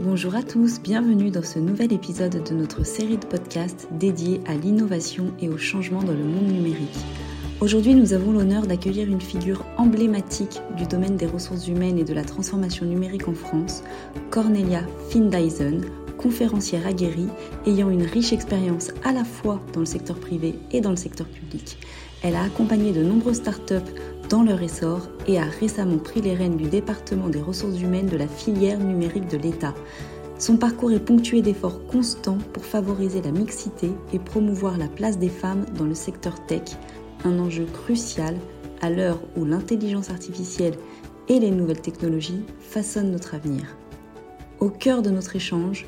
Bonjour à tous, bienvenue dans ce nouvel épisode de notre série de podcasts dédiée à l'innovation et au changement dans le monde numérique. Aujourd'hui, nous avons l'honneur d'accueillir une figure emblématique du domaine des ressources humaines et de la transformation numérique en France, Cornelia Findeisen, conférencière aguerrie, ayant une riche expérience à la fois dans le secteur privé et dans le secteur public. Elle a accompagné de nombreuses startups dans leur essor et a récemment pris les rênes du département des ressources humaines de la filière numérique de l'État. Son parcours est ponctué d'efforts constants pour favoriser la mixité et promouvoir la place des femmes dans le secteur tech, un enjeu crucial à l'heure où l'intelligence artificielle et les nouvelles technologies façonnent notre avenir. Au cœur de notre échange,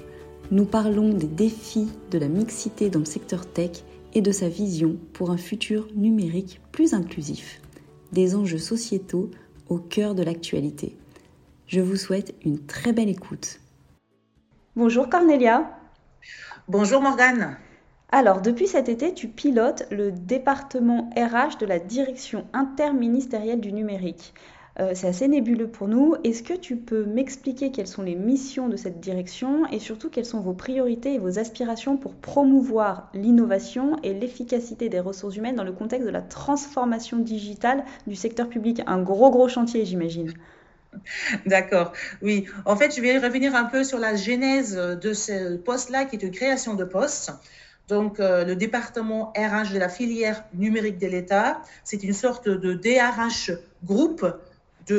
nous parlons des défis de la mixité dans le secteur tech et de sa vision pour un futur numérique plus inclusif des enjeux sociétaux au cœur de l'actualité. Je vous souhaite une très belle écoute. Bonjour Cornelia. Bonjour Morgane. Alors, depuis cet été, tu pilotes le département RH de la direction interministérielle du numérique. Euh, c'est assez nébuleux pour nous. Est-ce que tu peux m'expliquer quelles sont les missions de cette direction et surtout quelles sont vos priorités et vos aspirations pour promouvoir l'innovation et l'efficacité des ressources humaines dans le contexte de la transformation digitale du secteur public? Un gros, gros chantier, j'imagine. D'accord, oui. En fait, je vais revenir un peu sur la genèse de ce poste-là, qui est une création de poste. Donc, euh, le département RH de la filière numérique de l'État, c'est une sorte de DRH groupe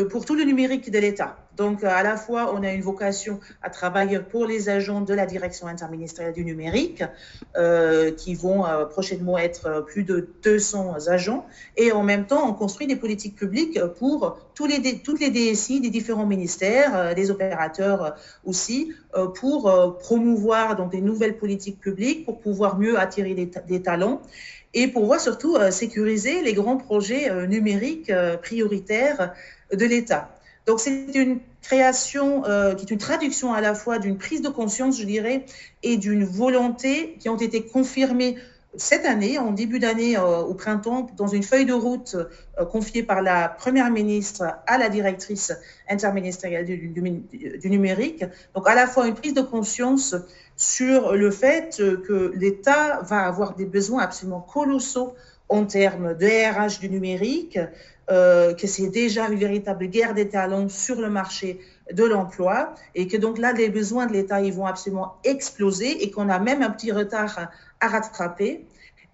pour tout le numérique de l'État. Donc, euh, à la fois, on a une vocation à travailler pour les agents de la direction interministérielle du numérique, euh, qui vont euh, prochainement être plus de 200 agents, et en même temps, on construit des politiques publiques pour toutes les DSI des différents ministères, des opérateurs aussi, pour promouvoir donc, des nouvelles politiques publiques, pour pouvoir mieux attirer des, des talents et pour pouvoir surtout sécuriser les grands projets numériques prioritaires de l'État. Donc c'est une création euh, qui est une traduction à la fois d'une prise de conscience, je dirais, et d'une volonté qui ont été confirmées cette année, en début d'année, euh, au printemps, dans une feuille de route euh, confiée par la Première ministre à la directrice interministérielle du, du, numérique. Donc à la fois une prise de conscience sur le fait que l'État va avoir des besoins absolument colossaux en termes de RH du numérique, euh, que c'est déjà une véritable guerre des talents sur le marché de l'emploi et que donc là, les besoins de l'État, ils vont absolument exploser et qu'on a même un petit retard à, rattraper.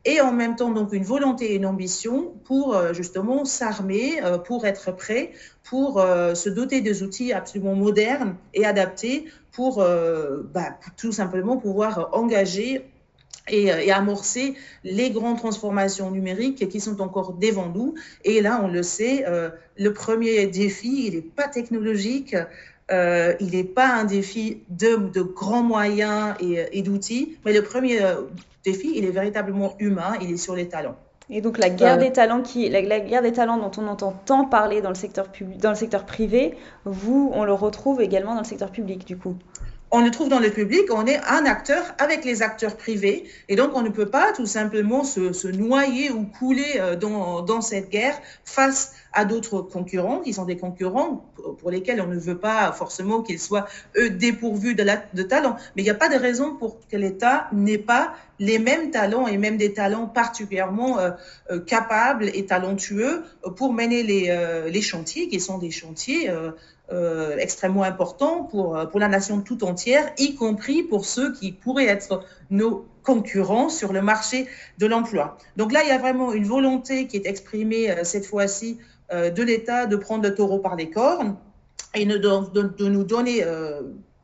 Et en même temps donc une volonté et une ambition pour euh, justement s'armer, euh, pour être prêt, pour se doter des outils absolument modernes et adaptés pour, bah, pour tout simplement pouvoir engager euh, et, amorcer les grandes transformations numériques qui sont encore devant nous. Et là, on le sait, euh, le premier défi, il n'est pas technologique, euh, il n'est pas un défi de, de grands moyens et, d'outils, mais le premier défi, il est véritablement humain, il est sur les talents. Et donc la guerre des talents qui, la, la, guerre des talents dont on entend tant parler dans le secteur public, dans le secteur privé, vous, on le retrouve également dans le secteur public, du coup on le trouve dans le public, on est un acteur avec les acteurs privés, et donc on ne peut pas tout simplement se, noyer ou couler euh, dans, cette guerre face à d'autres concurrents qui sont des concurrents pour lesquels on ne veut pas forcément qu'ils soient eux dépourvus de, talent. Mais il n'y a pas de raison pour que l'État n'ait pas les mêmes talents et même des talents particulièrement euh, euh, capables et talentueux pour mener les chantiers qui sont des chantiers euh, extrêmement important pour, euh, pour la nation tout entière, y compris pour ceux qui pourraient être nos concurrents sur le marché de l'emploi. Donc là, il y a vraiment une volonté qui est exprimée euh, cette fois-ci de l'État de prendre le taureau par les cornes et de, de, de nous donner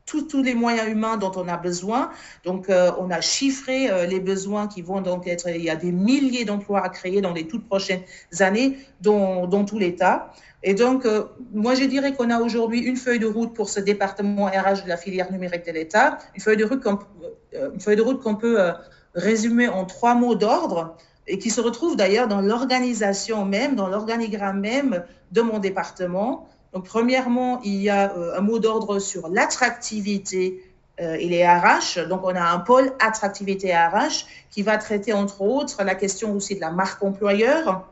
tous, tous, les moyens humains dont on a besoin. Donc, on a chiffré les besoins qui vont donc être, il y a des milliers d'emplois à créer dans les toutes prochaines années dans, dans tout l'État. Et donc, euh, moi, je dirais qu'on a aujourd'hui une feuille de route pour ce département RH de la filière numérique de l'État, une feuille de route qu'on euh, peut euh, résumer en trois mots d'ordre et qui se retrouve d'ailleurs dans l'organisation même, dans l'organigramme même de mon département. Donc, premièrement, il y a un mot d'ordre sur l'attractivité et les RH. Donc, on a un pôle attractivité RH qui va traiter, entre autres, la question aussi de la marque employeur,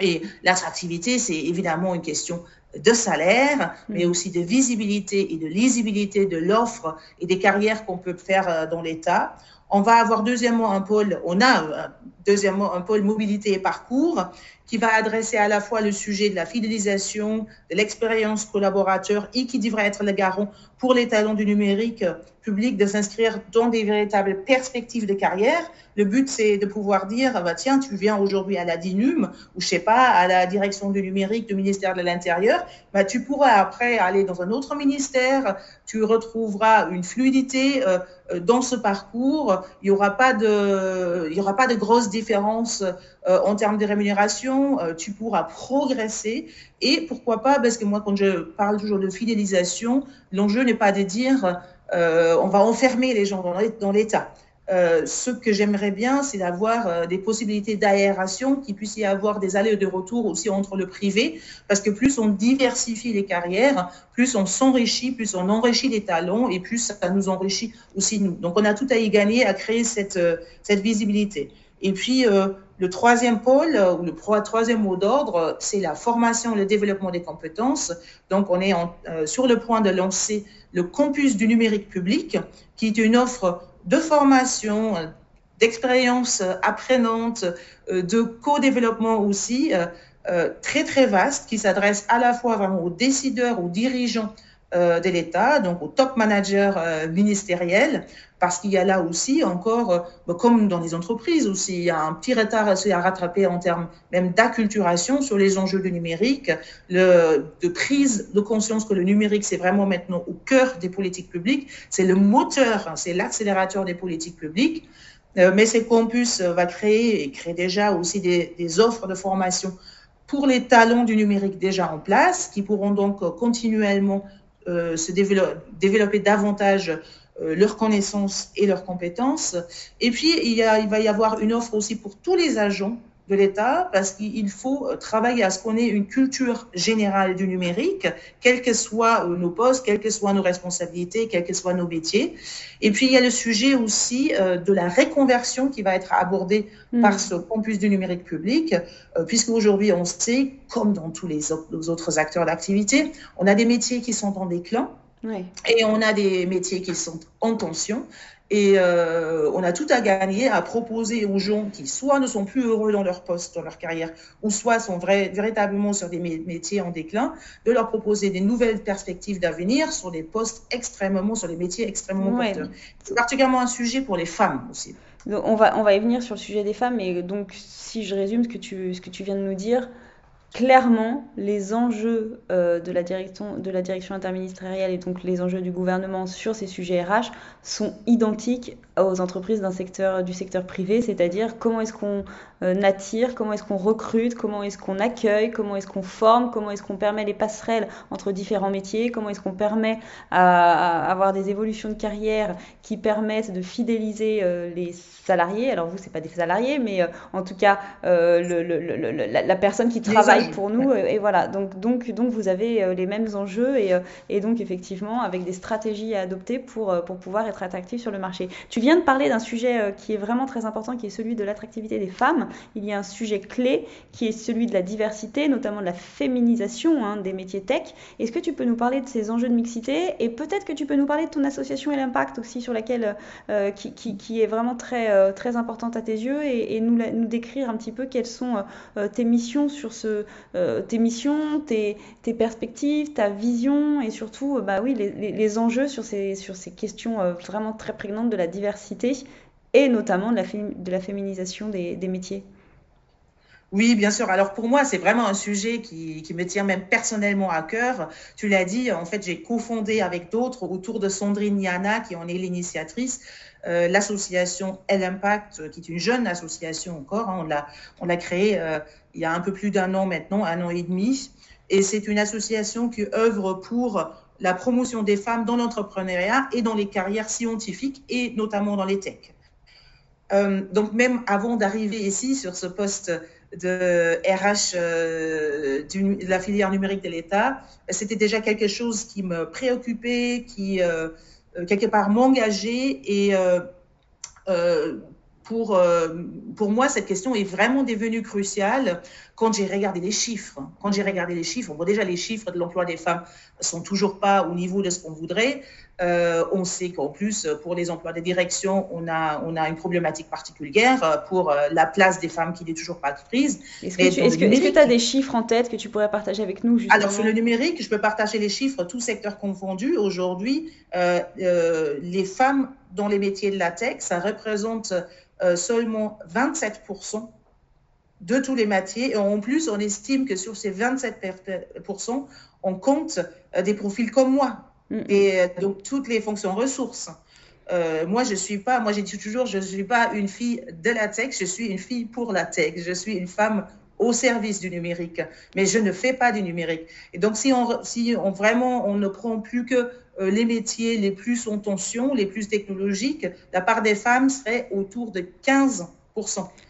et l'attractivité, c'est évidemment une question de salaire, mais aussi de visibilité et de lisibilité de l'offre et des carrières qu'on peut faire dans l'État. On va avoir deuxièmement un pôle, on a deuxièmement un pôle mobilité et parcours qui va adresser à la fois le sujet de la fidélisation, de l'expérience collaborateur et qui devrait être le garant pour les talents du numérique public de s'inscrire dans des véritables perspectives de carrière. Le but, c'est de pouvoir dire, bah, tiens, tu viens aujourd'hui à la DINUM ou je sais pas, à la direction du numérique du ministère de l'Intérieur, bah, tu pourras après aller dans un autre ministère, tu retrouveras une fluidité euh, euh, dans ce parcours, il n'y aura aura pas de grosses différences euh, en termes de rémunération, tu pourras progresser et pourquoi pas, parce que moi, quand je parle toujours de fidélisation, l'enjeu n'est pas de dire euh, on va enfermer les gens dans l'État. Euh, ce que j'aimerais bien, c'est d'avoir euh, des possibilités d'aération, qu'il puisse y avoir des allers et de retour aussi entre le privé, parce que plus on diversifie les carrières, plus on s'enrichit, plus on enrichit les talents, et plus ça nous enrichit aussi nous. Donc on a tout à y gagner à créer cette visibilité. Et puis, le troisième pôle, ou le troisième mot d'ordre, c'est la formation et le développement des compétences. Donc, on est sur le point de lancer le campus du numérique public, qui est une offre de formation, d'expérience apprenante, euh, de co-développement aussi, euh, euh, très très vaste, qui s'adresse à la fois vraiment aux décideurs, aux dirigeants de l'État, donc aux top managers ministériels, parce qu'il y a là aussi encore, euh, bah, comme dans les entreprises aussi, il y a un petit retard à rattraper en termes même d'acculturation sur les enjeux du numérique, de prise de conscience que le numérique, c'est vraiment maintenant au cœur des politiques publiques, c'est le moteur, hein, c'est l'accélérateur des politiques publiques. Euh, mais ces campus euh, va créer et crée déjà aussi des, offres de formation pour les talents du numérique déjà en place, qui pourront donc continuellement euh, se développer, davantage euh, leurs connaissances et leurs compétences. Et puis, il va y avoir une offre aussi pour tous les agents de l'État parce qu'il faut travailler à ce qu'on ait une culture générale du numérique, quels que soient euh, nos postes, quelles que soient nos responsabilités, quels que soient nos métiers. Et puis, il y a le sujet aussi euh, de la reconversion qui va être abordé mm. par ce campus du numérique public, puisque aujourd'hui, on sait, comme dans tous les autres acteurs d'activité, on a des métiers qui sont en déclin et on a des métiers qui sont en tension. Et euh, on a tout à gagner à proposer aux gens qui soit ne sont plus heureux dans leur poste, dans leur carrière, ou soit sont véritablement sur des métiers en déclin, de leur proposer des nouvelles perspectives d'avenir sur des postes extrêmement, sur des métiers extrêmement porteurs. C'est particulièrement un sujet pour les femmes aussi. on, va, on va y venir sur le sujet des femmes, et donc si je résume ce que tu, ce que tu viens de nous dire, clairement, les enjeux euh, de, la direction, interministérielle et donc les enjeux du gouvernement sur ces sujets RH sont identiques aux entreprises secteur, du secteur privé, c'est-à-dire comment est-ce qu'on euh, attire, comment est-ce qu'on recrute, comment est-ce qu'on accueille, comment est-ce qu'on forme, comment est-ce qu'on permet les passerelles entre différents métiers, comment est-ce qu'on permet à, avoir des évolutions de carrière qui permettent de fidéliser euh, les salariés. Alors vous, c'est pas des salariés, mais en tout cas le, la, personne qui travaille pour nous. Euh, et voilà, donc, donc, donc vous avez euh, les mêmes enjeux et, euh, et donc effectivement avec des stratégies à adopter pour, pour pouvoir être attractif sur le marché. Tu viens de parler d'un sujet qui est vraiment très important, qui est celui de l'attractivité des femmes. Il y a un sujet clé qui est celui de la diversité, notamment de la féminisation hein, des métiers tech. Est-ce que tu peux nous parler de ces enjeux de mixité et peut-être que tu peux nous parler de ton association et l'impact aussi sur laquelle qui, qui, qui, est vraiment très, très importante à tes yeux et, nous, nous décrire un petit peu quelles sont tes missions sur ce, euh, tes missions, tes, perspectives, ta vision et surtout euh, bah oui, les, enjeux sur ces, sur ces questions euh, vraiment très prégnantes de la diversité et notamment de la, féminisation des, métiers. Oui, bien sûr. Alors pour moi, c'est vraiment un sujet qui, me tient même personnellement à cœur. Tu l'as dit, en fait, j'ai cofondé avec d'autres autour de Sandrine Niana, qui en est l'initiatrice, l'association Elle Impact, qui est une jeune association encore. Hein. on l'a créée il y a un peu plus d'un an maintenant, un an et demi. Et c'est une association qui œuvre pour la promotion des femmes dans l'entrepreneuriat et dans les carrières scientifiques et notamment dans les techs. Euh, donc même avant d'arriver ici sur ce poste de RH euh, de la filière numérique de l'État, c'était déjà quelque chose qui me préoccupait, qui euh, quelque part m'engageait et pour, pour moi, cette question est vraiment devenue cruciale quand j'ai regardé les chiffres. Quand j'ai regardé les chiffres, bon, déjà, les chiffres de l'emploi des femmes sont toujours pas au niveau de ce qu'on voudrait. Euh, on sait qu'en plus, pour les emplois de direction, on a, on a une problématique particulière pour euh, la place des femmes qui n'est toujours pas prise. Est-ce que tu as des chiffres en tête que tu pourrais partager avec nous justement? Alors, sur le numérique, je peux partager les chiffres, tout secteur confondu. Aujourd'hui, euh, les femmes dans les métiers de la tech, ça représente seulement 27% de tous les métiers. Et en plus, on estime que sur ces 27%, on compte des profils comme moi, Mm. Et euh, donc, toutes les fonctions ressources. Euh, moi, je suis pas, moi, j'ai dit toujours, je ne suis pas une fille de la tech, je suis une fille pour la tech. Je suis une femme au service du numérique, mais je ne fais pas du numérique. Et donc, si on, si on vraiment, on ne prend plus que euh, les métiers les plus en tension, les plus technologiques, la part des femmes serait autour de 15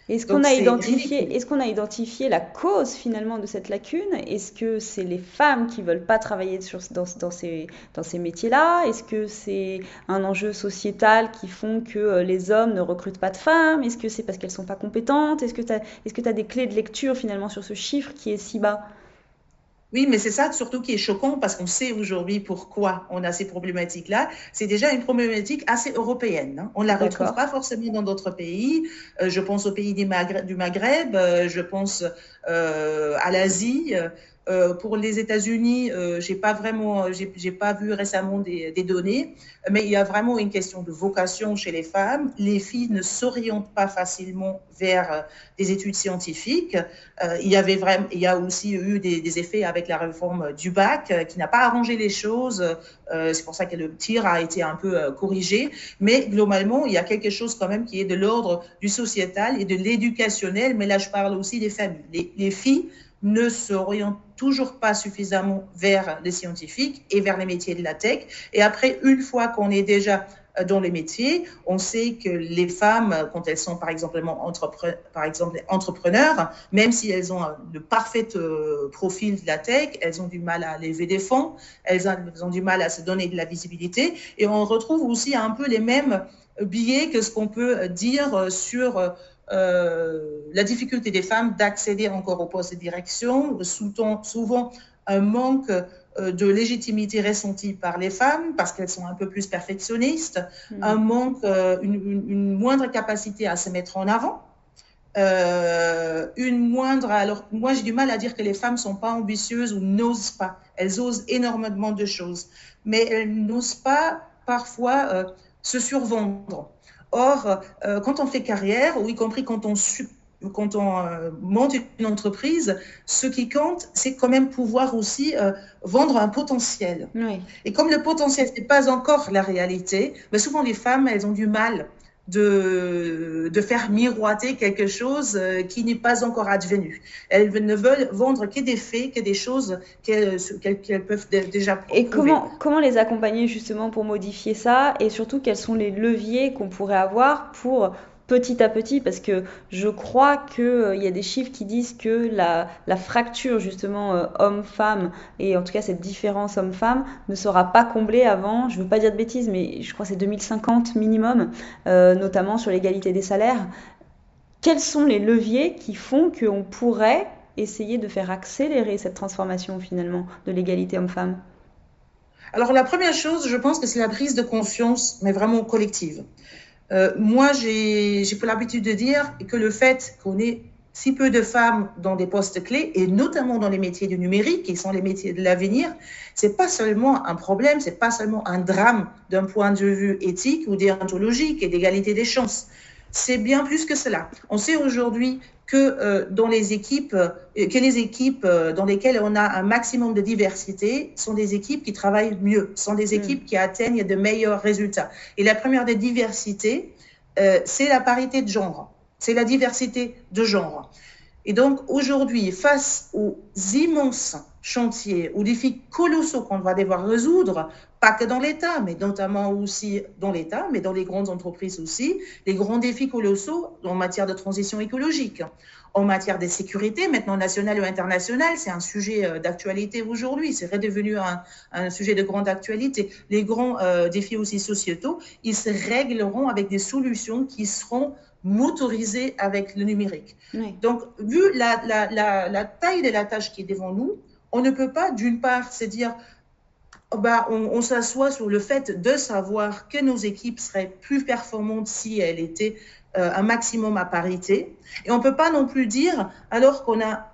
est-ce qu'on a, identifié, est qu'on a identifié la cause finalement de cette lacune? Est-ce que c'est les femmes qui veulent pas travailler sur, dans, dans ces, dans ces métiers-là? Est-ce que c'est un enjeu sociétal qui font que euh, les hommes ne recrutent pas de femmes? Est-ce que c'est parce qu'elles sont pas compétentes? Est-ce que tu as, est -ce as des clés de lecture finalement sur ce chiffre qui est si bas? Oui, mais c'est ça surtout qui est choquant parce qu'on sait aujourd'hui pourquoi on a ces problématiques-là. C'est déjà une problématique assez européenne. Hein. On ne la retrouve pas forcément dans d'autres pays. Euh, je pense aux pays du Maghreb, euh, je pense euh, à l'Asie. Euh, pour les États-Unis, euh, j'ai pas vraiment, j'ai pas vu récemment des, données, mais il y a vraiment une question de vocation chez les femmes. Les filles ne s'orientent pas facilement vers euh, des études scientifiques. Euh, il y avait vraiment, il y a aussi eu des, effets avec la réforme du bac qui n'a pas arrangé les choses. C'est pour ça que le tir a été un peu corrigé, mais globalement, il y a quelque chose quand même qui est de l'ordre du sociétal et de l'éducationnel. Mais là, je parle aussi des familles. Les, les filles ne s'orientent toujours pas suffisamment vers les scientifiques et vers les métiers de la tech. Et après, une fois qu'on est déjà euh, dans les métiers, on sait que les femmes, quand elles sont par exemple, exemple entrepreneurs, même si elles ont le parfait euh, profil de la tech, elles ont du mal à lever des fonds, elles ont du mal à se donner de la visibilité. Et on retrouve aussi un peu les mêmes billets que ce qu'on peut dire sur euh, la difficulté des femmes d'accéder encore au poste de direction, souvent un manque euh, de légitimité ressentie par les femmes parce qu'elles sont un peu plus perfectionnistes, mm. un manque, euh, une, moindre capacité à se mettre en avant. une moindre. Alors, moi, j'ai du mal à dire que les femmes sont pas ambitieuses ou n'osent pas. Elles osent énormément de choses, mais elles n'osent pas parfois se survendre. Or, euh, quand on fait carrière, ou y compris quand on, quand on euh, monte une entreprise, ce qui compte, c'est quand même pouvoir aussi euh, vendre un potentiel. Et comme le potentiel n'est pas encore la réalité, mais souvent les femmes, elles ont du mal de, de faire miroiter quelque chose euh, qui n'est pas encore advenu. Elles ne veulent vendre que des faits, que des choses qu'elles peuvent déjà prouver. Et comment, comment les accompagner justement pour modifier ça? Et surtout, quels sont les leviers qu'on pourrait avoir pour petit à petit parce que je crois qu'il euh, y a des chiffres qui disent que la, fracture justement euh, homme-femme et en tout cas cette différence homme-femme ne sera pas comblée avant, je ne veux pas dire de bêtises, mais je crois que c'est 2050 minimum, euh, notamment sur l'égalité des salaires. Quels sont les leviers qui font qu'on pourrait essayer de faire accélérer cette transformation finalement de l'égalité homme-femme? Alors la première chose, je pense que c'est la prise de conscience, mais vraiment collective. Euh, moi, j'ai pour l'habitude de dire que le fait qu'on ait si peu de femmes dans des postes clés, et notamment dans les métiers du numérique, qui sont les métiers de l'avenir, c'est pas seulement un problème, c'est pas seulement un drame d'un point de vue éthique ou déontologique et d'égalité des chances. C'est bien plus que cela. On sait aujourd'hui que euh, dans les équipes, euh, que les équipes euh, dans lesquelles on a un maximum de diversité sont des équipes qui travaillent mieux, sont des mm. équipes qui atteignent de meilleurs résultats. Et la première des diversités, c'est la parité de genre, c'est la diversité de genre. Et donc aujourd'hui, face aux immenses chantiers, aux défis colossaux qu'on va devoir résoudre, pas que dans l'État, mais notamment aussi dans l'État, mais dans les grandes entreprises aussi, les grands défis colossaux en matière de transition écologique, en matière de sécurité, maintenant nationale ou internationale, c'est un sujet euh, d'actualité aujourd'hui, c'est redevenu un, sujet de grande actualité. Les grands euh, défis aussi sociétaux, ils se régleront avec des solutions qui seront motorisés avec le numérique. Donc, vu la, la, la, taille de la tâche qui est devant nous, on ne peut pas, d'une part, se dire, oh bah, on, s'assoit sur le fait de savoir que nos équipes seraient plus performantes si elles étaient euh, un maximum à parité. Et on ne peut pas non plus dire, alors qu'on a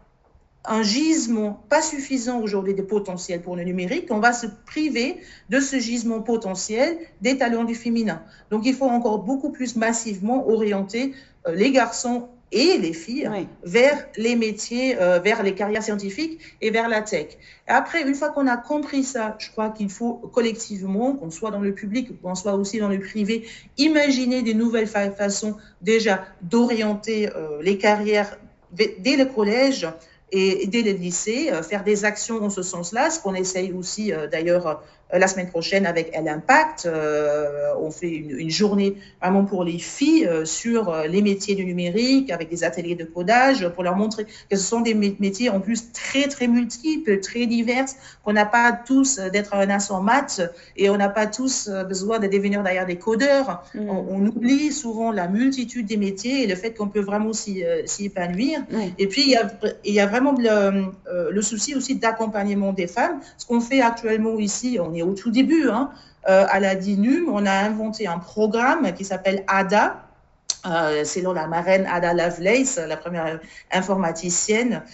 un gisement pas suffisant aujourd'hui de potentiel pour le numérique, on va se priver de ce gisement potentiel des talents du féminin. Donc il faut encore beaucoup plus massivement orienter euh, les garçons et les filles vers les métiers, euh, vers les carrières scientifiques et vers la tech. après, une fois qu'on a compris ça, je crois qu'il faut collectivement, qu'on soit dans le public, qu'on soit aussi dans le privé, imaginer des nouvelles façons déjà d'orienter euh, les carrières dès le collège et dès le lycée, euh, faire des actions en ce sens-là, ce qu'on essaye aussi d'ailleurs euh, la semaine prochaine avec Elle Impact. Euh, on fait une, journée vraiment pour les filles euh, sur les métiers du numérique avec des ateliers de codage pour leur montrer que ce sont des métiers en plus très, très multiples, très divers, qu'on n'a pas tous d'être un as en maths et on n'a pas tous besoin de devenir d'ailleurs des codeurs. Mm. On, oublie souvent la multitude des métiers et le fait qu'on peut vraiment s'y épanouir. Et puis, il y a, il y a vraiment le, le souci aussi d'accompagnement des femmes. Ce qu'on fait actuellement ici, on est au tout début, hein, euh, à la DINUM, on a inventé un programme qui s'appelle ADA. Euh, selon la marraine Ada Lovelace, la première informaticienne.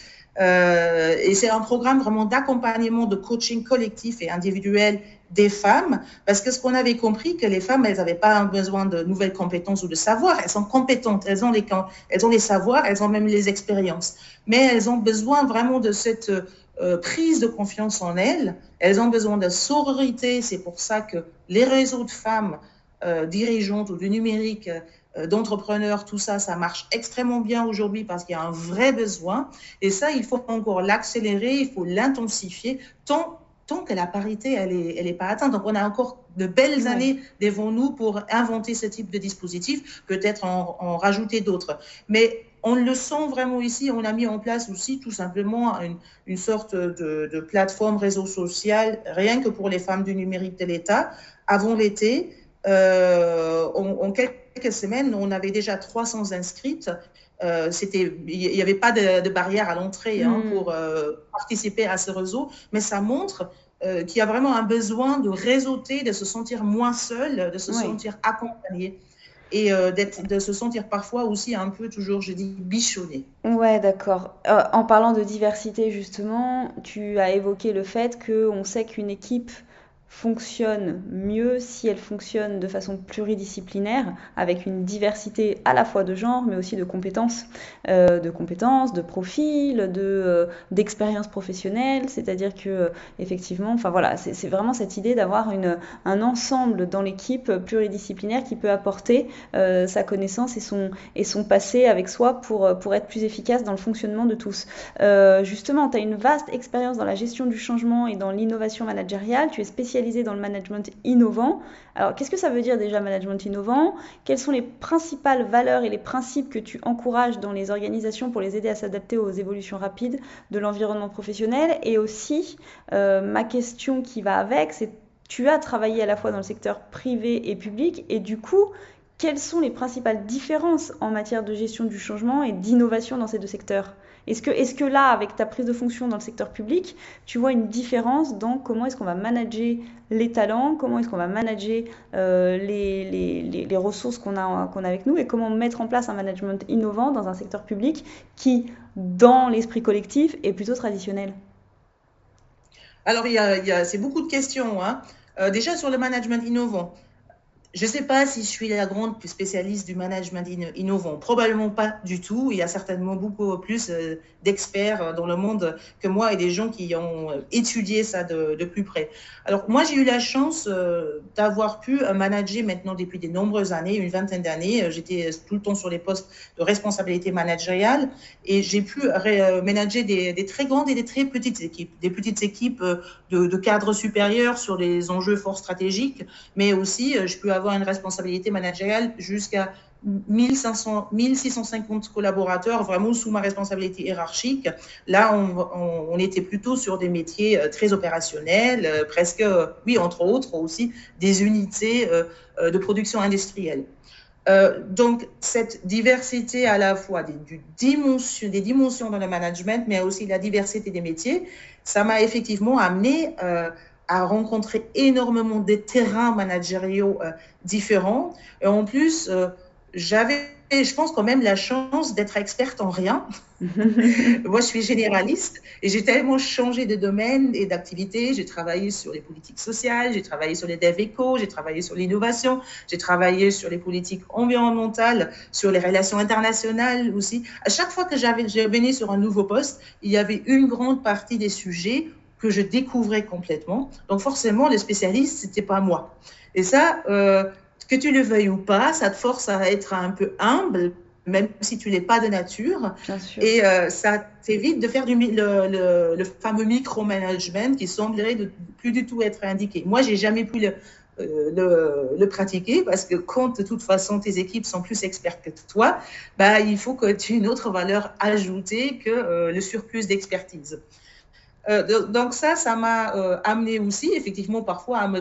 Euh, et c'est un programme vraiment d'accompagnement, de coaching collectif et individuel des femmes, parce que ce qu'on avait compris, que les femmes, elles n'avaient pas besoin de nouvelles compétences ou de savoir, elles sont compétentes, elles ont les, elles ont les savoirs, elles ont même les expériences, mais elles ont besoin vraiment de cette euh, prise de confiance en elles. Elles ont besoin de sororité. C'est pour ça que les réseaux de femmes euh, dirigeantes ou du numérique, euh, d'entrepreneurs, tout ça, ça marche extrêmement bien aujourd'hui parce qu'il y a un vrai besoin. Et ça, il faut encore l'accélérer, il faut l'intensifier tant tant que la parité, elle n'est elle est pas atteinte. Donc, on a encore de belles années devant nous pour inventer ce type de dispositif, peut-être en, en rajouter d'autres. Mais on le sent vraiment ici. On a mis en place aussi tout simplement une, sorte de, plateforme réseau social, rien que pour les femmes du numérique de l'État. Avant l'été, euh, en, quelques semaines, on avait déjà 300 inscrites. Euh, c'était, il n'y avait pas de, barrière à l'entrée hein, mm. pour euh, participer à ce réseau, mais ça montre qu'il y a vraiment un besoin de réseauter, de se sentir moins seul, de se sentir accompagné et euh, de se sentir parfois aussi un peu, toujours, je dis, bichonné. Ouais, d'accord. Euh, en parlant de diversité, justement, tu as évoqué le fait qu'on sait qu'une équipe fonctionne mieux si elle fonctionne de façon pluridisciplinaire, avec une diversité à la fois de genre, mais aussi de compétences, euh, de compétences, de profils, de euh, d'expériences professionnelles. C'est-à-dire que euh, effectivement, enfin voilà, c'est vraiment cette idée d'avoir une un ensemble dans l'équipe pluridisciplinaire qui peut apporter sa connaissance et son et son passé avec soi pour pour être plus efficace dans le fonctionnement de tous. justement, tu as une vaste expérience dans la gestion du changement et dans l'innovation managériale. Tu es dans le management innovant. Alors, qu'est-ce que ça veut dire déjà management innovant? Quelles sont les principales valeurs et les principes que tu encourages dans les organisations pour les aider à s'adapter aux évolutions rapides de l'environnement professionnel? Et aussi, euh, ma question qui va avec, c'est tu as travaillé à la fois dans le secteur privé et public, et du coup, quelles sont les principales différences en matière de gestion du changement et d'innovation dans ces deux secteurs? Est-ce que, est que là, avec ta prise de fonction dans le secteur public, tu vois une différence dans comment est-ce qu'on va manager les talents, comment est-ce qu'on va manager euh, les, ressources qu'on a, a avec nous et comment mettre en place un management innovant dans un secteur public qui, dans l'esprit collectif, est plutôt traditionnel? Alors, il y a, c'est beaucoup de questions. Hein. Euh, déjà, sur le management innovant, je ne sais pas si je suis la grande spécialiste du management innovant. Probablement pas du tout. Il y a certainement beaucoup plus euh, d'experts euh, dans le monde que moi et des gens qui ont euh, étudié ça de, plus près. Alors moi, j'ai eu la chance d'avoir pu manager maintenant depuis de nombreuses années, une vingtaine d'années. J'étais tout le temps sur les postes de responsabilité managériale et j'ai pu manager des, très grandes et des très petites équipes. Des petites équipes de, de cadres supérieurs sur les enjeux fort stratégiques, mais aussi je peux avoir une responsabilité managériale jusqu'à 1500, 1650 collaborateurs vraiment sous ma responsabilité hiérarchique. Là, on, était plutôt sur des métiers euh, très opérationnels, euh, presque, oui, entre autres aussi, des unités euh, de production industrielle. Euh, donc, cette diversité à la fois des, dimensions, des dimensions dans le management, mais aussi la diversité des métiers, ça m'a effectivement amené euh, à rencontrer énormément de terrains managériaux euh, différents. Et en plus, j'avais et je pense quand même la chance d'être experte en rien. Moi, je suis généraliste et j'ai tellement changé de domaine et d'activité. J'ai travaillé sur les politiques sociales, j'ai travaillé sur les dev éco, j'ai travaillé sur l'innovation, j'ai travaillé sur les politiques environnementales, sur les relations internationales aussi. À chaque fois que j'avais, je venais sur un nouveau poste, il y avait une grande partie des sujets que je découvrais complètement. Donc forcément, le spécialiste, c'était pas moi. Et ça, euh, que tu le veuilles ou pas, ça te force à être un peu humble, même si tu l'es pas de nature. Et euh, ça t'évite de faire du, le, le, fameux micromanagement qui semblerait de plus du tout être indiqué. Moi, j'ai jamais pu le, euh, le, pratiquer parce que quand de toute façon tes équipes sont plus expertes que toi, bah, il faut que tu aies une autre valeur ajoutée que euh, le surplus d'expertise. Donc ça, ça m'a amené aussi effectivement parfois à me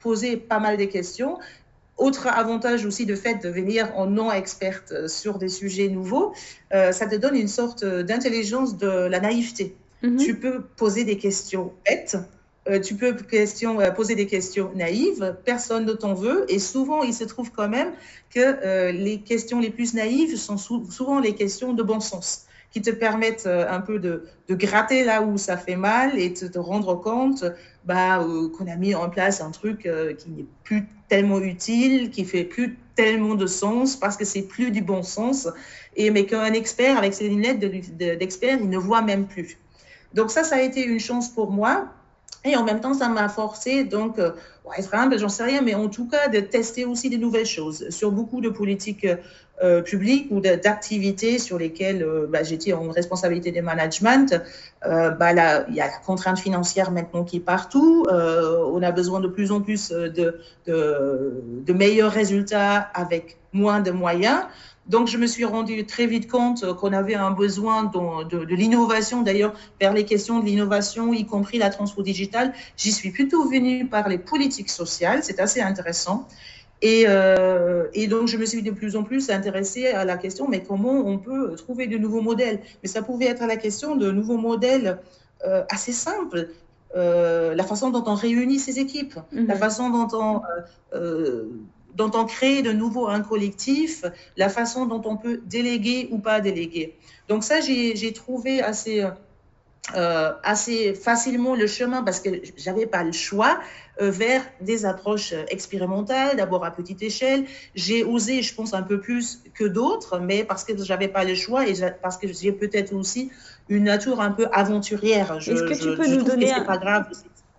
poser pas mal de questions. Autre avantage aussi de fait de venir en non-experte euh, sur des sujets nouveaux, euh, ça te donne une sorte d'intelligence de la naïveté. Mhm. Tu peux poser des questions bêtes, euh, tu peux question, poser des questions naïves, personne ne t'en veut, et souvent il se trouve quand même que les questions les plus naïves sont souvent les questions de bon sens qui te permettent un peu de, de, gratter là où ça fait mal et de te rendre compte bah, euh, qu'on a mis en place un truc euh, qui n'est plus tellement utile, qui fait plus tellement de sens parce que c'est plus du bon sens, et mais qu'un expert avec ses lunettes d'expert, il ne voit même plus. Donc ça, ça a été une chance pour moi. Et en même temps, ça m'a forcé, donc, euh, être humble, j'en sais rien, mais en tout cas, de tester aussi des nouvelles choses sur beaucoup de politiques euh, publiques ou d'activités sur lesquelles euh, bah, j'étais en responsabilité de management. Bah, là, il y a la contrainte financière maintenant qui est partout. On a besoin de plus en plus de, de meilleurs résultats avec moins de moyens. Donc, je me suis rendu très vite compte qu'on avait un besoin de, de, de l'innovation, d'ailleurs, vers les questions de l'innovation, y compris la transfo digitale. J'y suis plutôt venue par les politiques sociales. C'est assez intéressant. Et, euh, et, donc, je me suis de plus en plus intéressée à la question, mais comment on peut trouver de nouveaux modèles? Mais ça pouvait être la question de nouveaux modèles euh, assez simples. Euh, la façon dont on réunit ses équipes, la façon dont on euh, euh, dont on crée de nouveau un collectif, la façon dont on peut déléguer ou pas déléguer. Donc ça, j'ai trouvé assez, euh, assez facilement le chemin parce que j'avais pas le choix euh, vers des approches expérimentales, d'abord à petite échelle. J'ai osé, je pense, un peu plus que d'autres, mais parce que j'avais pas le choix et parce que j'ai peut-être aussi une nature un peu aventurière. Est-ce que tu peux nous donner un... pas grave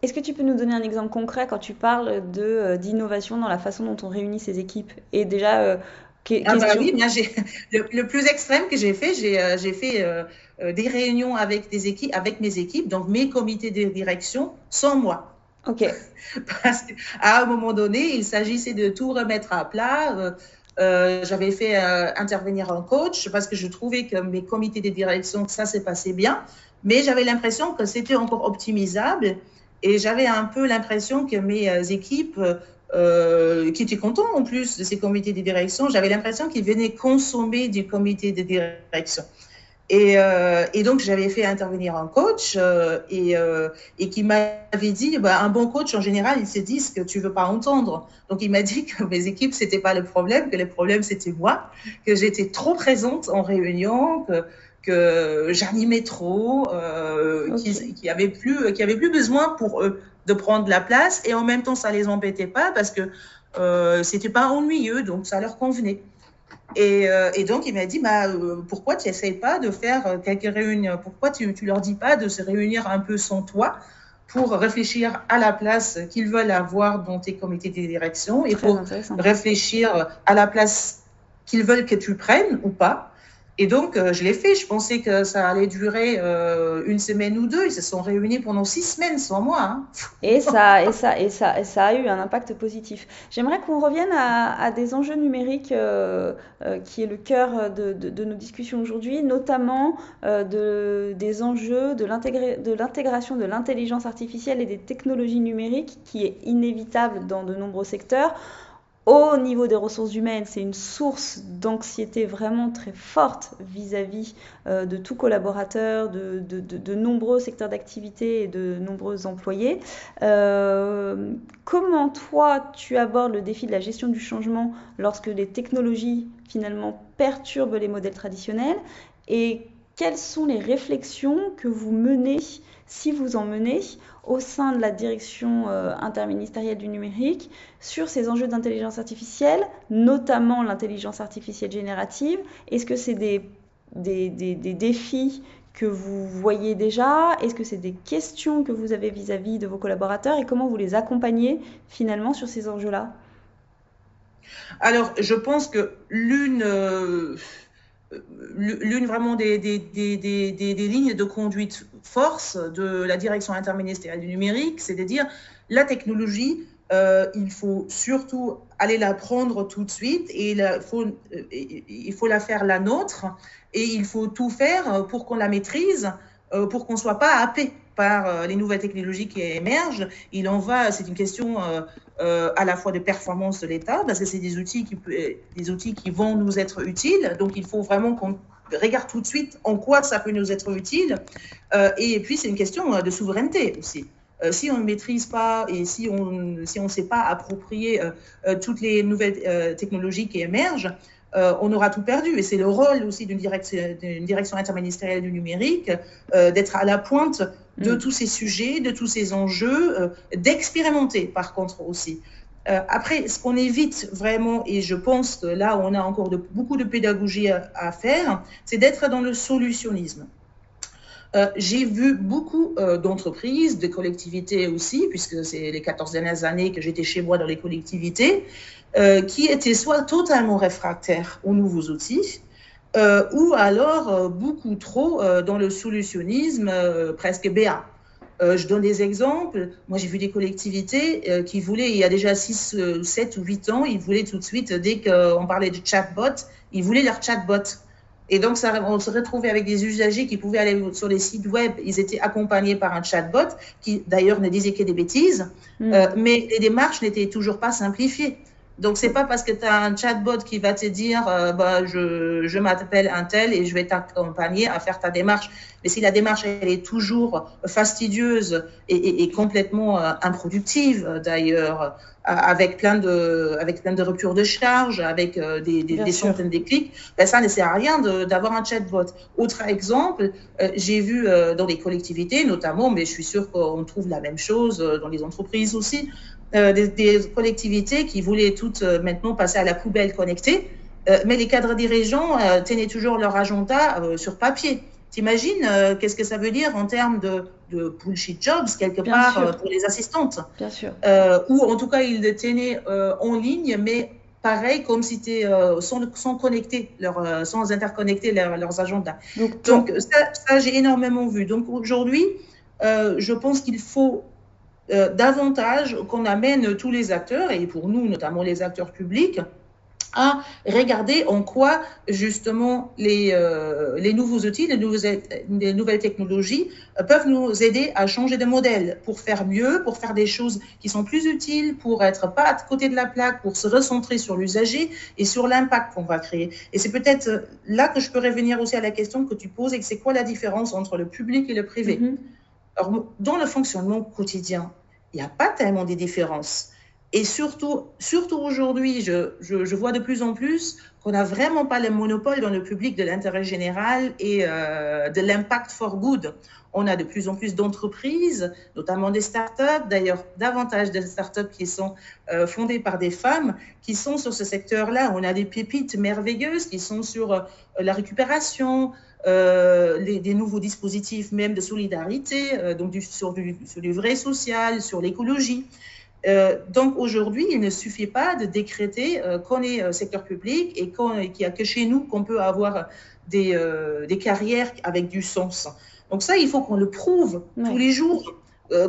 est-ce que tu peux nous donner un exemple concret quand tu parles euh, d'innovation dans la façon dont on réunit ces équipes Et déjà, euh, ah bah oui, bien, le, le, plus extrême que j'ai fait, j'ai euh, fait euh, des réunions avec des équipes, avec mes équipes, donc mes comités de direction, sans moi. Ok. Parce qu'à un moment donné, il s'agissait de tout remettre à plat. Euh, J'avais fait intervenir un coach parce que je trouvais que mes comités de direction, ça s'est passé bien, mais j'avais l'impression que c'était encore optimisable et j'avais un peu l'impression que mes euh, équipes, euh, qui étaient contents en plus de ces comités de direction, j'avais l'impression qu'ils venaient consommer du comité de direction. Et, euh, et donc, j'avais fait intervenir un coach euh, et, euh, et qui m'avait dit, bah, un bon coach, en général, il se dit ce que tu veux pas entendre. Donc, il m'a dit que mes équipes, c'était pas le problème, que le problème, c'était moi, que j'étais trop présente en réunion, que, que j'animais trop, euh, okay. qui, qui avait plus, qui avait plus besoin pour eux de prendre la place et en même temps ça les embêtait pas parce que euh, c'était pas ennuyeux donc ça leur convenait. Et, euh, et donc il m'a dit bah euh, pourquoi tu n'essayes pas de faire quelques réunions? Pourquoi tu, tu leur dis pas de se réunir un peu sans toi pour réfléchir à la place qu'ils veulent avoir dans tes comités de direction et pour réfléchir à la place qu'ils veulent que tu prennes ou pas? Et donc, euh, je l'ai fait. Je pensais que ça allait durer euh, une semaine ou deux. Ils se sont réunis pendant six semaines sans moi. Hein. Et, ça, et, ça, et, ça, et ça a eu un impact positif. J'aimerais qu'on revienne à, à, des enjeux numériques euh, euh qui est le cœur de, de, de nos discussions aujourd'hui, notamment de, des enjeux de l'intégration de l'intelligence artificielle et des technologies numériques qui est inévitable dans de nombreux secteurs au niveau des ressources humaines, c'est une source d'anxiété vraiment très forte vis-à-vis euh, de tout collaborateur, de, nombreux secteurs d'activité et de nombreux employés. Euh, comment toi, tu abordes le défi de la gestion du changement lorsque les technologies finalement perturbent les modèles traditionnels? Et quelles sont les réflexions que vous menez, si vous en menez, au sein de la direction euh, interministérielle du numérique sur ces enjeux d'intelligence artificielle, notamment l'intelligence artificielle générative. Est-ce que c'est des, des, défis que vous voyez déjà? Est-ce que c'est des questions que vous avez vis-à-vis de vos collaborateurs? Et comment vous les accompagnez finalement sur ces enjeux-là? Alors, je pense que l'une... Euh, l'une vraiment des, lignes de conduite force de la direction interministérielle du numérique, c'est de dire la technologie, euh, il faut surtout aller la prendre tout de suite et il faut, euh, la faire la nôtre et il faut tout faire pour qu'on la maîtrise, euh, pour qu'on ne soit pas happé par les nouvelles technologies qui émergent. Il en va, c'est une question euh, à la fois de performance de l'État, parce que c'est des outils qui, des outils qui vont nous être utiles. Donc, il faut vraiment qu'on regarde tout de suite en quoi ça peut nous être utile. Euh, et puis, c'est une question euh, de souveraineté aussi. si on ne maîtrise pas et si on si ne sait pas approprier toutes les nouvelles technologies qui émergent, on aura tout perdu. Et c'est le rôle aussi d'une direction, interministérielle du numérique d'être à la pointe de mm. tous ces sujets, de tous ces enjeux, euh, d'expérimenter par contre aussi. Euh, après, ce qu'on évite vraiment, et je pense que là, on a encore de, beaucoup de pédagogie à, faire, c'est d'être dans le solutionnisme. Euh, j'ai vu beaucoup d'entreprises, de collectivités aussi, puisque c'est les 14 dernières années que j'étais chez moi dans les collectivités, qui étaient soit totalement réfractaires aux nouveaux outils, euh, ou alors euh, beaucoup trop euh, dans le solutionnisme presque BA. je donne des exemples. Moi, j'ai vu des collectivités qui voulaient, il y a déjà 6, 7 ou 8 ans, ils voulaient tout de suite, dès qu'on parlait de chatbot, ils voulaient leur chatbot. Et donc, ça, on se retrouvait avec des usagers qui pouvaient aller sur les sites web. Ils étaient accompagnés par un chatbot qui, d'ailleurs, ne disait que des bêtises. Mm. mais les démarches n'étaient toujours pas simplifiées. Donc, c'est pas parce que tu as un chatbot qui va te dire euh, bah, je, je m'appelle un tel et je vais t'accompagner à faire ta démarche. Mais si la démarche elle est toujours fastidieuse et, complètement euh, improductive d'ailleurs, avec plein de avec plein de ruptures de charge, avec euh, des, des, centaines de clics, ben ça ne sert à rien d'avoir un chatbot. Autre exemple, j'ai vu dans les collectivités notamment, mais je suis sûre qu'on trouve la même chose dans les entreprises aussi, euh, des, collectivités qui voulaient toutes euh, maintenant passer à la poubelle connectée, euh, mais les cadres dirigeants tenaient toujours leur agenda sur papier. T'imagines qu'est-ce que ça veut dire en termes de, de bullshit jobs quelque part pour les assistantes? Bien sûr. ou en tout cas ils le tenaient en ligne, mais pareil comme si tu sans, sans connecter leur, sans interconnecter leurs agendas. Donc, Donc ça, ça j'ai énormément vu. Donc aujourd'hui, je pense qu'il faut davantage qu'on amène tous les acteurs, et pour nous notamment les acteurs publics, à regarder en quoi justement les, euh, les nouveaux outils, les, les, nouvelles technologies euh, peuvent nous aider à changer de modèle pour faire mieux, pour faire des choses qui sont plus utiles, pour être pas à côté de la plaque, pour se recentrer sur l'usager et sur l'impact qu'on va créer. Et c'est peut-être là que je peux revenir aussi à la question que tu poses, et c'est quoi la différence entre le public et le privé? Mm-hmm. Dans le fonctionnement quotidien, il n'y a pas tellement de différences. Et surtout, aujourd'hui, je, vois de plus en plus qu'on n'a vraiment pas le monopole dans le public de l'intérêt général et euh, de l'impact for good. On a de plus en plus d'entreprises, notamment des startups, d'ailleurs davantage de startups qui sont euh, fondées par des femmes, qui sont sur ce secteur-là. On a des pépites merveilleuses qui sont sur euh, la récupération, des nouveaux dispositifs même de solidarité, donc sur, du, vrai social, sur l'écologie. Euh, donc aujourd'hui, il ne suffit pas de décréter qu'on est secteur public et qu'il n'y a que chez nous qu'on peut avoir des, des, carrières avec du sens. Donc ça, il faut qu'on le prouve tous les jours.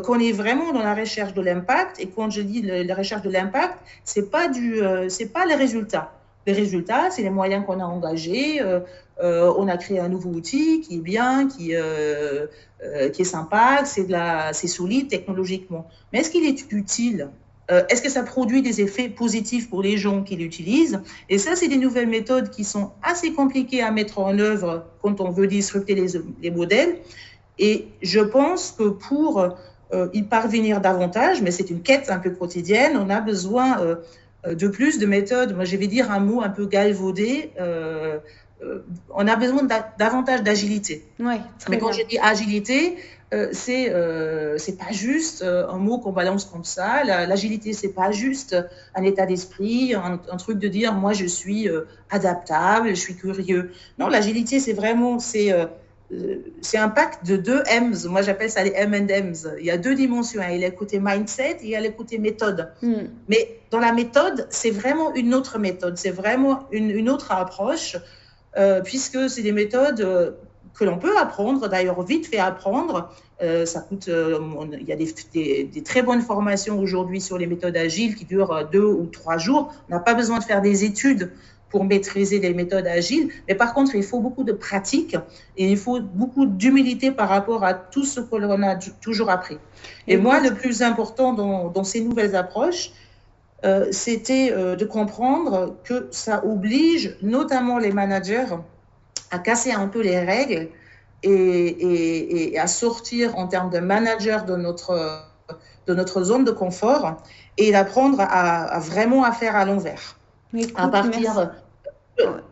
qu'on est vraiment dans la recherche de l'impact et quand je dis la recherche de l'impact, c'est pas du, c'est pas les résultats. Les résultats, c'est les moyens qu'on a engagés, euh, on a créé un nouveau outil qui est bien, qui, euh, euh, est sympa, c'est solide technologiquement. Mais est-ce qu'il est utile euh, Est-ce que ça produit des effets positifs pour les gens qui l'utilisent? Et ça, c'est des nouvelles méthodes qui sont assez compliquées à mettre en œuvre quand on veut disrupter les, les modèles. Et je pense que pour euh, y parvenir davantage, mais c'est une quête un peu quotidienne, on a besoin euh, de plus de méthodes. Moi, je vais dire un mot un peu galvaudé. Euh, euh, on a besoin davantage d'agilité. Ouais, Mais quand je dis agilité, euh, c'est euh, c'est pas juste euh, un mot qu'on balance comme ça. L'agilité, c'est pas juste un état d'esprit, un, un, truc de dire moi je suis euh, adaptable, je suis curieux. Non, l'agilité, c'est vraiment c'est euh, c'est un pacte de deux M's. Moi, j'appelle ça les M&M's. Il y a deux dimensions. Il y a le côté mindset et il y a le côté méthode. Mm. Mais dans la méthode, c'est vraiment une autre méthode. C'est vraiment une, une autre approche euh, puisque c'est des méthodes euh, que l'on peut apprendre, d'ailleurs vite fait apprendre. Euh, ça coûte, euh, on, il y a des, des, des, très bonnes formations aujourd'hui sur les méthodes agiles qui durent deux ou trois jours. On n'a pas besoin de faire des études pour maîtriser les méthodes agiles, mais par contre, il faut beaucoup de pratique et il faut beaucoup d'humilité par rapport à tout ce que l'on a toujours appris. Et, et moi, le plus important dans, dans ces nouvelles approches, euh, c'était euh, de comprendre que ça oblige notamment les managers à casser un peu les règles et, et, et à sortir en termes de manager de notre, de notre zone de confort et d'apprendre à, à, vraiment à faire à l'envers. À partir merci.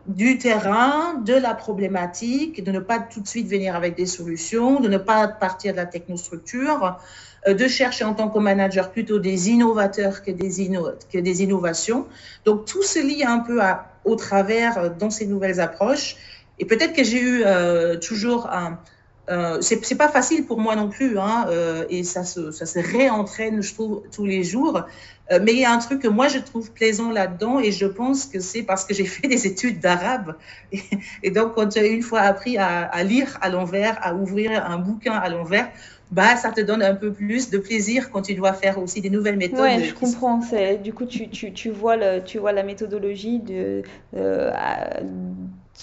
Du terrain, de la problématique, de ne pas tout de suite venir avec des solutions, de ne pas partir de la technostructure, euh, de chercher en tant que manager plutôt des innovateurs que des, innovations. Donc tout se lie un peu au travers euh, dans ces nouvelles approches. Et peut-être que j'ai eu euh, toujours un... Euh, c'est pas facile pour moi non plus, hein, euh, et ça se, ça réentraîne, je trouve, tous les jours. Euh, mais il y a un truc que moi je trouve plaisant là-dedans, et je pense que c'est parce que j'ai fait des études d'arabe. Et, donc, quand tu as une fois appris à, lire à l'envers, à ouvrir un bouquin à l'envers, bah, ça te donne un peu plus de plaisir quand tu dois faire aussi des nouvelles méthodes. Oui, je comprends. Du coup, tu, tu, vois tu vois la méthodologie de,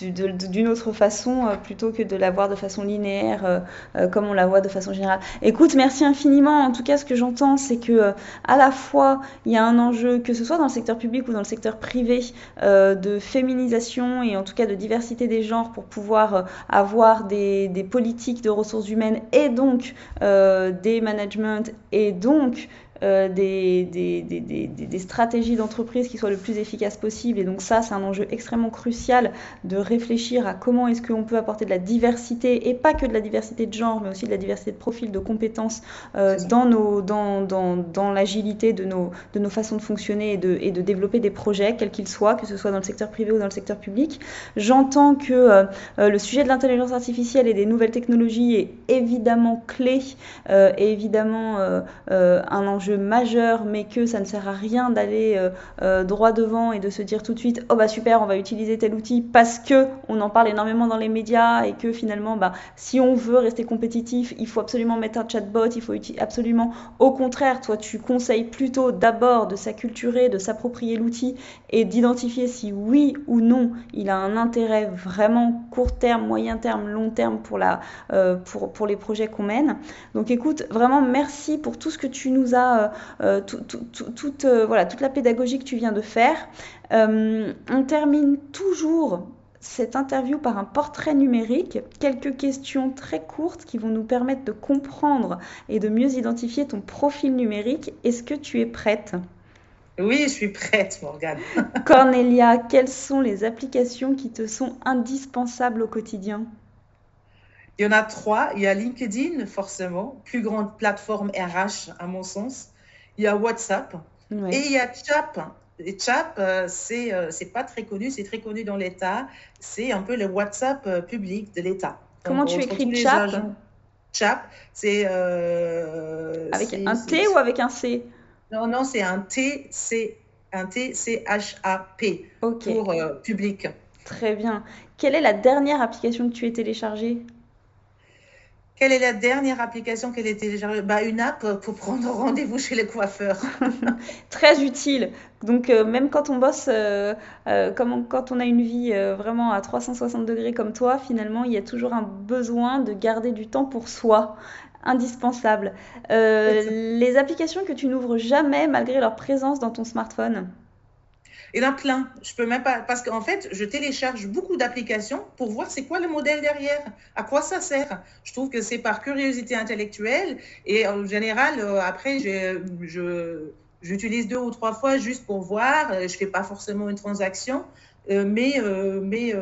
d'une autre façon euh, plutôt que de la voir de façon linéaire euh, euh, comme on la voit de façon générale. Écoute, merci infiniment. En tout cas, ce que j'entends, c'est que à la fois il y a un enjeu, que ce soit dans le secteur public ou dans le secteur privé, de féminisation et en tout cas de diversité des genres pour pouvoir avoir des, politiques de ressources humaines et donc des managements et donc euh, des, des, des, des, stratégies d'entreprise qui soient le plus efficaces possible. Et donc ça, c'est un enjeu extrêmement crucial de réfléchir à comment est-ce qu'on peut apporter de la diversité, et pas que de la diversité de genre, mais aussi de la diversité de profils, de compétences euh, dans, nos, dans, dans, dans l'agilité de nos, de nos façons de fonctionner et de, et de développer des projets, quels qu'ils soient, que ce soit dans le secteur privé ou dans le secteur public. J'entends que euh, le sujet de l'intelligence artificielle et des nouvelles technologies est évidemment clé et évidemment un enjeu majeur, mais que ça ne sert à rien d'aller euh, euh, droit devant et de se dire tout de suite, oh bah super, on va utiliser tel outil parce que on en parle énormément dans les médias et que finalement, bah, si on veut rester compétitif, il faut absolument mettre un chatbot, il faut absolument, au contraire, toi, tu conseilles plutôt d'abord de s'acculturer, de s'approprier l'outil et d'identifier si oui ou non il a un intérêt vraiment court terme, moyen terme, long terme pour, la, euh, pour, pour les projets qu'on mène. Donc écoute, vraiment merci pour tout ce que tu nous as euh, euh, tout, tout, tout, toute, euh, voilà, toute la pédagogie que tu viens de faire. on termine toujours cette interview par un portrait numérique, quelques questions très courtes qui vont nous permettre de comprendre et de mieux identifier ton profil numérique. Est-ce que tu es prête? Oui, je suis prête, Morgane. Cornelia, quelles sont les applications qui te sont indispensables au quotidien? Il y en a trois. Il y a LinkedIn, forcément, plus grande plateforme RH à mon sens. Il y a WhatsApp et il y a Chap. Et Chap, euh, c'est euh, c'est pas très connu, c'est très connu dans l'État. C'est un peu le WhatsApp euh, public de l'État. Comment tu écris Chap Chap, c'est euh, avec un T ou avec un C Non, non, c'est un T, C, un T, C H A P okay. pour euh, public. Très bien. Quelle est la dernière application que tu as téléchargée? Quelle est la dernière application qu'elle ait téléchargée? Bah, Une app pour prendre rendez-vous chez les coiffeurs. Très utile. Donc euh, même quand on bosse, euh, euh, comme quand on a une vie vraiment à 360 degrés comme toi, finalement, il y a toujours un besoin de garder du temps pour soi indispensable. les applications que tu n'ouvres jamais malgré leur présence dans ton smartphone? Il y en plein. Je peux même pas. Parce qu'en fait, je télécharge beaucoup d'applications pour voir c'est quoi le modèle derrière, à quoi ça sert. Je trouve que c'est par curiosité intellectuelle. Et en général, euh, après, j'utilise deux ou trois fois juste pour voir. Euh, je fais pas forcément une transaction. Euh, mais mais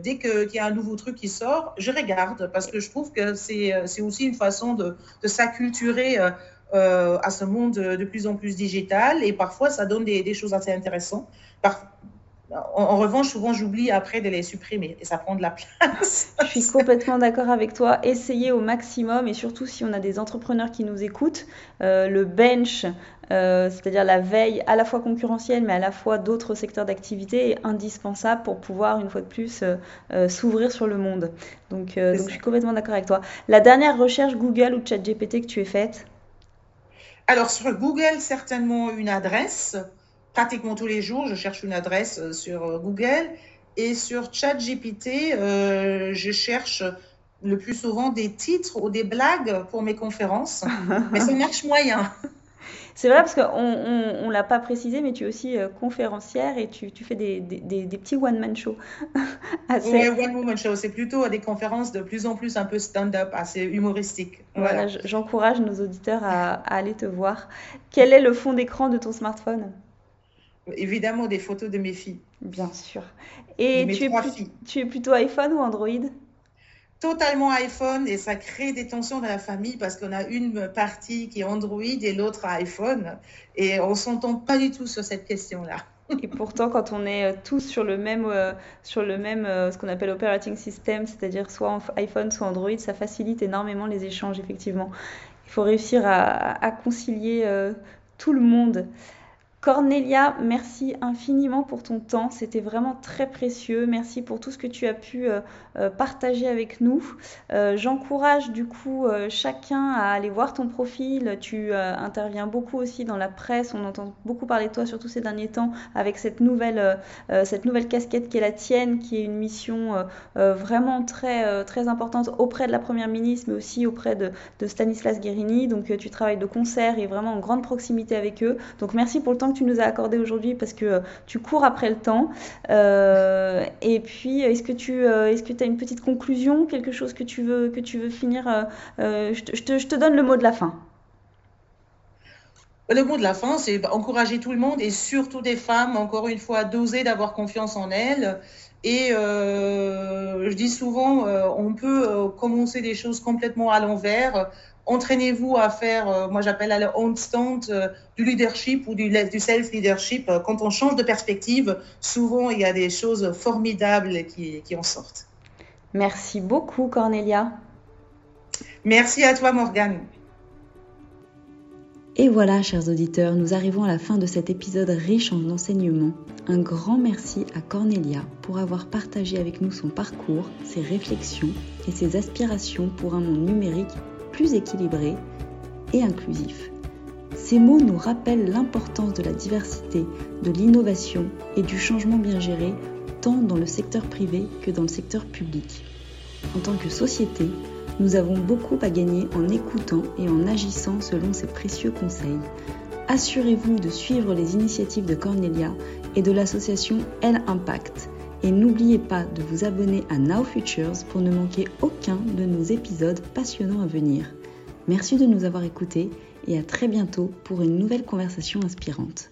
dès qu'il y a un nouveau truc qui sort, je regarde parce que je trouve que c'est aussi une façon de, de s'acculturer euh, à ce monde de plus en plus digital et parfois ça donne des, choses assez intéressantes. en, revanche, souvent j'oublie après de les supprimer et ça prend de la place. Je suis complètement d'accord avec toi. Essayez au maximum et surtout si on a des entrepreneurs qui nous écoutent, euh, le bench, euh, c'est-à-dire la veille à la fois concurrentielle mais à la fois d'autres secteurs d'activité est indispensable pour pouvoir une fois de plus s'ouvrir sur le monde. Donc, donc je suis complètement d'accord avec toi. La dernière recherche Google ou ChatGPT que tu as faite? Alors, sur Google, certainement une adresse. Pratiquement tous les jours, je cherche une adresse euh, sur euh, Google. Et sur ChatGPT, euh, je cherche le plus souvent des titres ou des blagues pour mes conférences. Mais ça marche moyen. C'est vrai parce qu'on ne on, l'a pas précisé, mais tu es aussi euh, conférencière et tu, tu fais des, des, des, petits one-man shows. Oui, one-woman show, c'est plutôt des conférences de plus en plus un peu stand-up, assez humoristiques. Voilà, j'encourage nos auditeurs à, à, aller te voir. Quel est le fond d'écran de ton smartphone? Évidemment, des photos de mes filles. Bien sûr. Et tu es, tu es plutôt iPhone ou Android? Totalement iPhone et ça crée des tensions dans la famille parce qu'on a une partie qui est Android et l'autre iPhone et on s'entend pas du tout sur cette question-là. Et pourtant, quand on est euh, tous sur le même, euh, sur le même euh, ce qu'on appelle operating system, c'est-à-dire soit iPhone, soit Android, ça facilite énormément les échanges, effectivement. Il faut réussir à, à concilier tout le monde. Cornelia, merci infiniment pour ton temps. C'était vraiment très précieux. Merci pour tout ce que tu as pu euh, euh, partager avec nous. Euh, j'encourage du coup chacun à aller voir ton profil. Tu interviens beaucoup aussi dans la presse. On entend beaucoup parler de toi, surtout ces derniers temps, avec cette nouvelle, cette nouvelle casquette qui est la tienne, qui est une mission vraiment très, très importante auprès de la Première ministre, mais aussi auprès de, de Stanislas Guérini. Donc tu travailles de concert et vraiment en grande proximité avec eux. Donc merci pour le temps tu nous as accordé aujourd'hui parce que euh, tu cours après le temps. Euh, et puis, est-ce que tu euh, est-ce que as une petite conclusion, quelque chose que tu veux, que tu veux finir je, te, donne le mot de la fin. Le mot de la fin, c'est encourager tout le monde et surtout des femmes, encore une fois, d'oser, d'avoir confiance en elles. Et je dis souvent, on peut commencer des choses complètement à l'envers entraînez-vous à faire, euh, moi j'appelle à le handstand euh, du leadership ou du, du self-leadership. Euh, quand on change de perspective, souvent il y a des choses formidables qui, qui en sortent. Merci beaucoup Cornelia. Merci à toi Morgane. Et voilà, chers auditeurs, nous arrivons à la fin de cet épisode riche en enseignements. Un grand merci à Cornelia pour avoir partagé avec nous son parcours, ses réflexions et ses aspirations pour un monde numérique plus équilibré et inclusif. Ces mots nous rappellent l'importance de la diversité, de l'innovation et du changement bien géré, tant dans le secteur privé que dans le secteur public. En tant que société, nous avons beaucoup à gagner en écoutant et en agissant selon ces précieux conseils. Assurez-vous de suivre les initiatives de Cornelia et de l'association Elle Impact et n'oubliez pas de vous abonner à Now Futures pour ne manquer aucun de nos épisodes passionnants à venir. Merci de nous avoir écoutés et à très bientôt pour une nouvelle conversation inspirante.